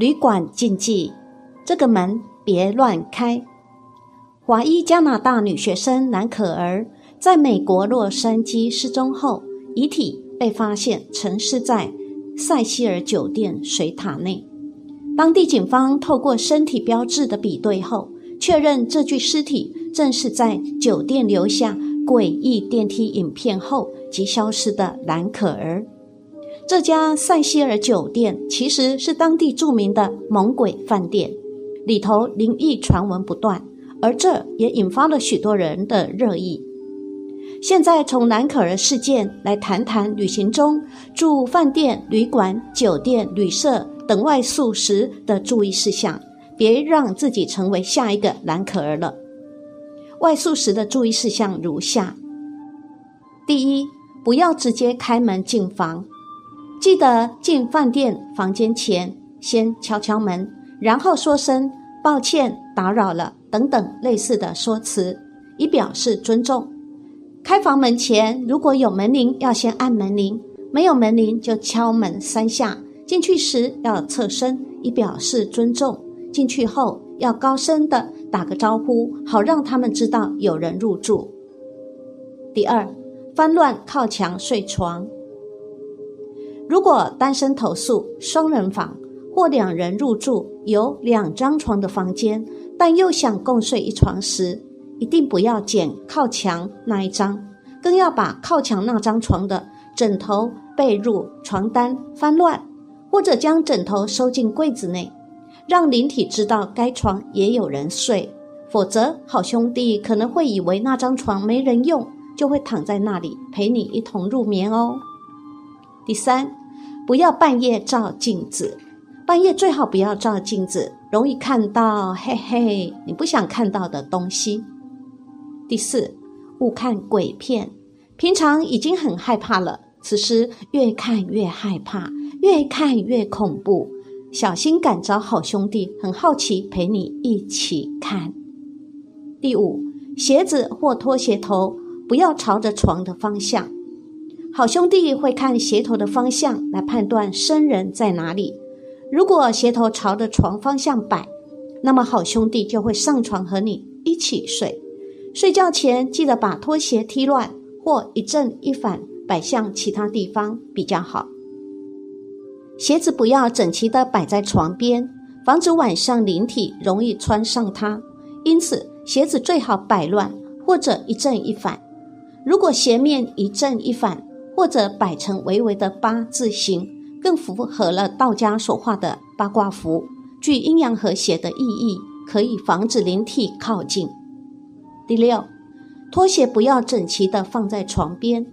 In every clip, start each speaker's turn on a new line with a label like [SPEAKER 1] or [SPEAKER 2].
[SPEAKER 1] 旅馆禁忌，这个门别乱开。华裔加拿大女学生蓝可儿在美国洛杉矶失踪后，遗体被发现沉尸在塞西尔酒店水塔内。当地警方透过身体标志的比对后，确认这具尸体正是在酒店留下诡异电梯影片后即消失的蓝可儿。这家塞西尔酒店其实是当地著名的猛鬼饭店，里头灵异传闻不断，而这也引发了许多人的热议。现在从蓝可儿事件来谈谈旅行中住饭店、旅馆、酒店、旅社等外宿时的注意事项，别让自己成为下一个蓝可儿了。外宿时的注意事项如下：第一，不要直接开门进房。记得进饭店房间前，先敲敲门，然后说声“抱歉打扰了”等等类似的说辞，以表示尊重。开房门前，如果有门铃，要先按门铃；没有门铃，就敲门三下。进去时要侧身，以表示尊重。进去后要高声的打个招呼，好让他们知道有人入住。第二，翻乱靠墙睡床。如果单身投诉双人房或两人入住有两张床的房间，但又想共睡一床时，一定不要捡靠墙那一张，更要把靠墙那张床的枕头、被褥、床单翻乱，或者将枕头收进柜子内，让灵体知道该床也有人睡。否则，好兄弟可能会以为那张床没人用，就会躺在那里陪你一同入眠哦。第三。不要半夜照镜子，半夜最好不要照镜子，容易看到嘿嘿你不想看到的东西。第四，勿看鬼片，平常已经很害怕了，此时越看越害怕，越看越恐怖，小心感召好兄弟，很好奇陪你一起看。第五，鞋子或拖鞋头不要朝着床的方向。好兄弟会看鞋头的方向来判断生人在哪里。如果鞋头朝着床方向摆，那么好兄弟就会上床和你一起睡。睡觉前记得把拖鞋踢乱或一正一反摆向其他地方比较好。鞋子不要整齐的摆在床边，防止晚上灵体容易穿上它。因此，鞋子最好摆乱或者一正一反。如果鞋面一正一反，或者摆成微微的八字形，更符合了道家所画的八卦符，具阴阳和谐的意义，可以防止灵体靠近。第六，拖鞋不要整齐的放在床边，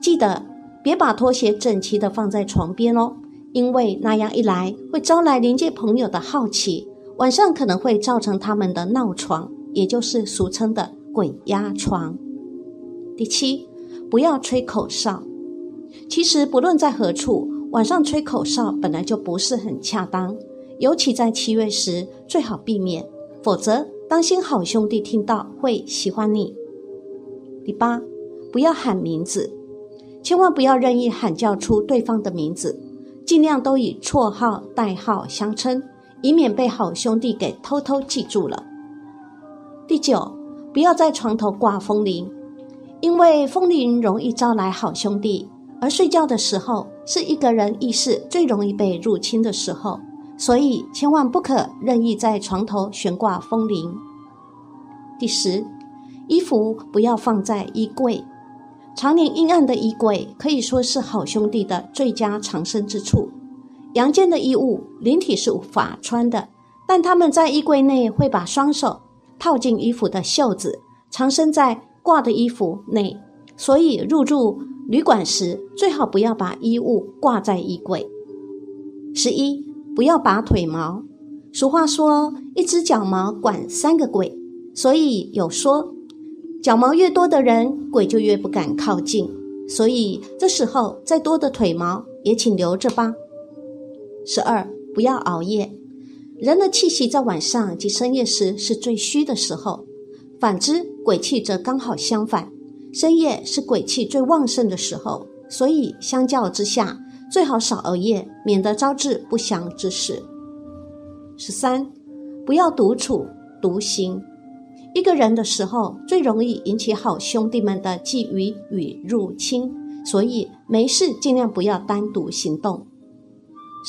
[SPEAKER 1] 记得别把拖鞋整齐的放在床边哦，因为那样一来会招来邻界朋友的好奇，晚上可能会造成他们的闹床，也就是俗称的鬼压床。第七，不要吹口哨。其实，不论在何处，晚上吹口哨本来就不是很恰当，尤其在七月时最好避免，否则当心好兄弟听到会喜欢你。第八，不要喊名字，千万不要任意喊叫出对方的名字，尽量都以绰号、代号相称，以免被好兄弟给偷偷记住了。第九，不要在床头挂风铃，因为风铃容易招来好兄弟。而睡觉的时候是一个人意识最容易被入侵的时候，所以千万不可任意在床头悬挂风铃。第十，衣服不要放在衣柜。常年阴暗的衣柜可以说是好兄弟的最佳藏身之处。阳间的衣物灵体是无法穿的，但他们在衣柜内会把双手套进衣服的袖子，藏身在挂的衣服内，所以入住。旅馆时最好不要把衣物挂在衣柜。十一，不要拔腿毛。俗话说，一只脚毛管三个鬼，所以有说，脚毛越多的人，鬼就越不敢靠近。所以这时候再多的腿毛也请留着吧。十二，不要熬夜。人的气息在晚上及深夜时是最虚的时候，反之，鬼气则刚好相反。深夜是鬼气最旺盛的时候，所以相较之下，最好少熬夜，免得招致不祥之事。十三，不要独处独行。一个人的时候，最容易引起好兄弟们的觊觎与入侵，所以没事尽量不要单独行动。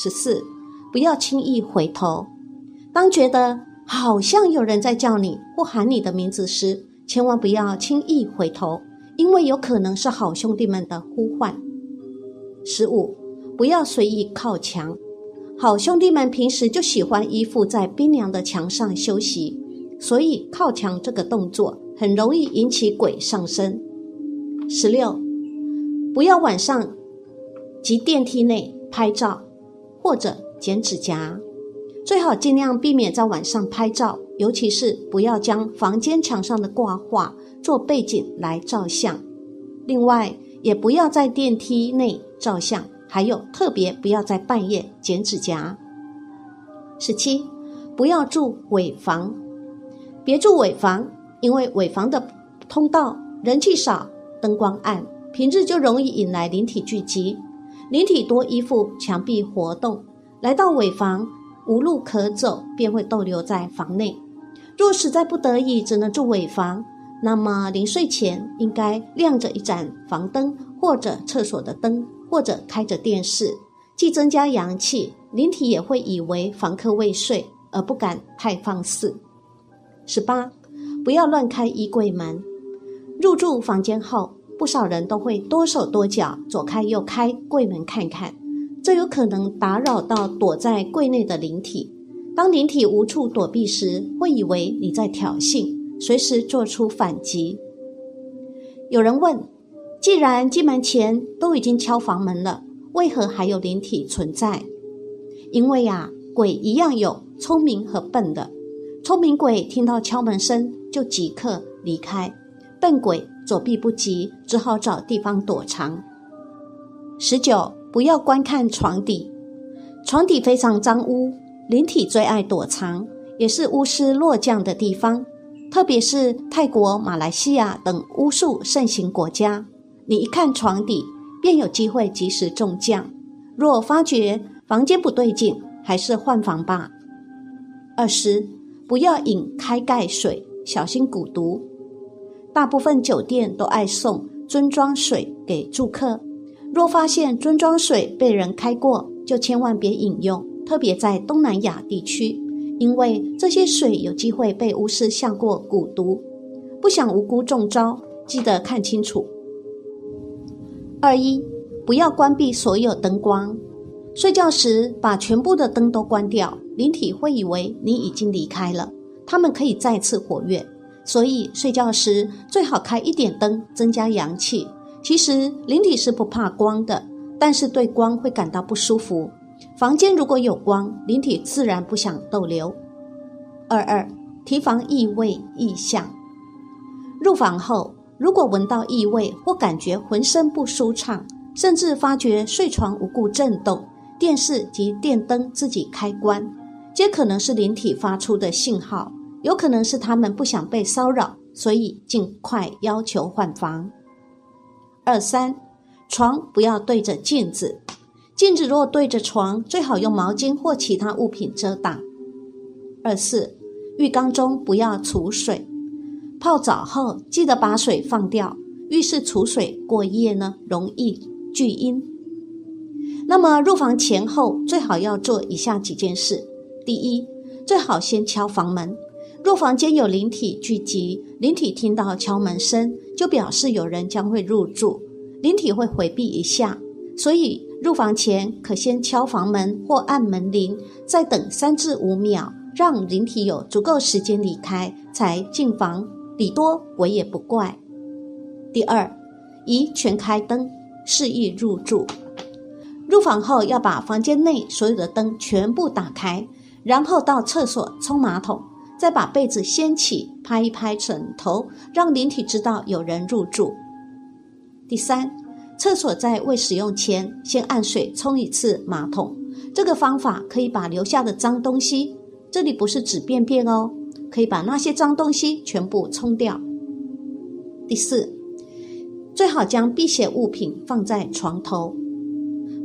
[SPEAKER 1] 十四，不要轻易回头。当觉得好像有人在叫你或喊你的名字时，千万不要轻易回头，因为有可能是好兄弟们的呼唤。十五，不要随意靠墙。好兄弟们平时就喜欢依附在冰凉的墙上休息。所以靠墙这个动作很容易引起鬼上身。十六，不要晚上及电梯内拍照或者剪指甲，最好尽量避免在晚上拍照，尤其是不要将房间墙上的挂画做背景来照相。另外，也不要在电梯内照相，还有特别不要在半夜剪指甲。十七，不要住尾房。别住尾房，因为尾房的通道人气少，灯光暗，平日就容易引来灵体聚集。灵体多依附墙壁活动，来到尾房无路可走，便会逗留在房内。若实在不得已只能住尾房，那么临睡前应该亮着一盏房灯，或者厕所的灯，或者开着电视，既增加阳气，灵体也会以为房客未睡而不敢太放肆。十八，不要乱开衣柜门。入住房间后，不少人都会多手多脚，左开右开柜门看看，这有可能打扰到躲在柜内的灵体。当灵体无处躲避时，会以为你在挑衅，随时做出反击。有人问：既然进门前都已经敲房门了，为何还有灵体存在？因为呀，鬼一样有聪明和笨的。聪明鬼听到敲门声就即刻离开，笨鬼躲避不及，只好找地方躲藏。十九，不要观看床底，床底非常脏污，灵体最爱躲藏，也是巫师落降的地方。特别是泰国、马来西亚等巫术盛行国家，你一看床底，便有机会及时中将。若发觉房间不对劲，还是换房吧。二十。不要饮开盖水，小心蛊毒。大部分酒店都爱送樽装水给住客，若发现樽装水被人开过，就千万别饮用。特别在东南亚地区，因为这些水有机会被巫师下过蛊毒，不想无辜中招，记得看清楚。二一，不要关闭所有灯光，睡觉时把全部的灯都关掉。灵体会以为你已经离开了，他们可以再次活跃，所以睡觉时最好开一点灯，增加阳气。其实灵体是不怕光的，但是对光会感到不舒服。房间如果有光，灵体自然不想逗留。二二，提防异味异象。入房后，如果闻到异味或感觉浑身不舒畅，甚至发觉睡床无故震动，电视及电灯自己开关。皆可能是灵体发出的信号，有可能是他们不想被骚扰，所以尽快要求换房。二三，床不要对着镜子，镜子若对着床，最好用毛巾或其他物品遮挡。二四，浴缸中不要储水，泡澡后记得把水放掉。浴室储水过夜呢，容易聚阴。那么入房前后最好要做以下几件事。第一，最好先敲房门。若房间有灵体聚集，灵体听到敲门声，就表示有人将会入住，灵体会回避一下。所以入房前可先敲房门或按门铃，再等三至五秒，让灵体有足够时间离开，才进房，礼多我也不怪。第二，宜全开灯，示意入住。入房后要把房间内所有的灯全部打开。然后到厕所冲马桶，再把被子掀起，拍一拍枕头，让灵体知道有人入住。第三，厕所在未使用前，先按水冲一次马桶。这个方法可以把留下的脏东西，这里不是指便便哦，可以把那些脏东西全部冲掉。第四，最好将辟邪物品放在床头。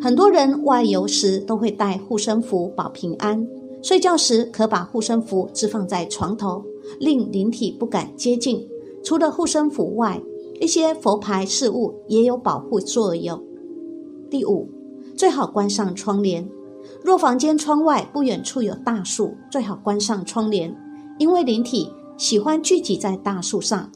[SPEAKER 1] 很多人外游时都会带护身符保平安。睡觉时可把护身符置放在床头，令灵体不敢接近。除了护身符外，一些佛牌饰物也有保护作用。第五，最好关上窗帘。若房间窗外不远处有大树，最好关上窗帘，因为灵体喜欢聚集在大树上。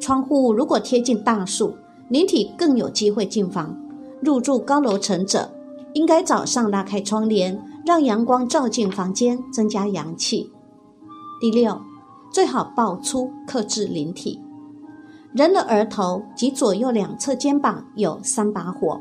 [SPEAKER 1] 窗户如果贴近大树，灵体更有机会进房。入住高楼层者，应该早上拉开窗帘，让阳光照进房间，增加阳气。第六，最好抱出克制灵体。人的额头及左右两侧肩膀有三把火，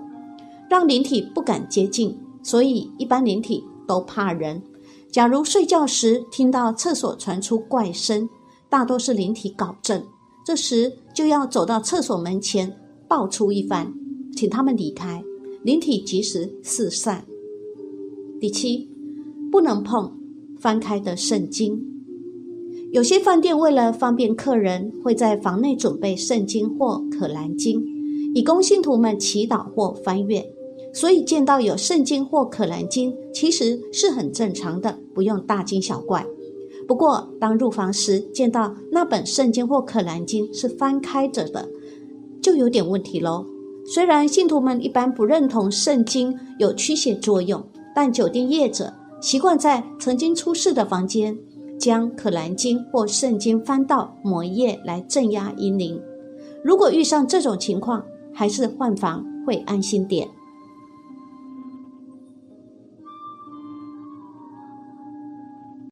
[SPEAKER 1] 让灵体不敢接近，所以一般灵体都怕人。假如睡觉时听到厕所传出怪声，大多是灵体搞震，这时就要走到厕所门前爆出一番，请他们离开，灵体及时四散。第七，不能碰翻开的圣经。有些饭店为了方便客人，会在房内准备圣经或可兰经，以供信徒们祈祷或翻阅。所以见到有圣经或可兰经，其实是很正常的，不用大惊小怪。不过，当入房时见到那本圣经或可兰经是翻开着的，就有点问题喽。虽然信徒们一般不认同圣经有驱邪作用，但酒店业者习惯在曾经出事的房间。将《可兰经》或圣经翻到某一页来镇压阴灵。如果遇上这种情况，还是换房会安心点。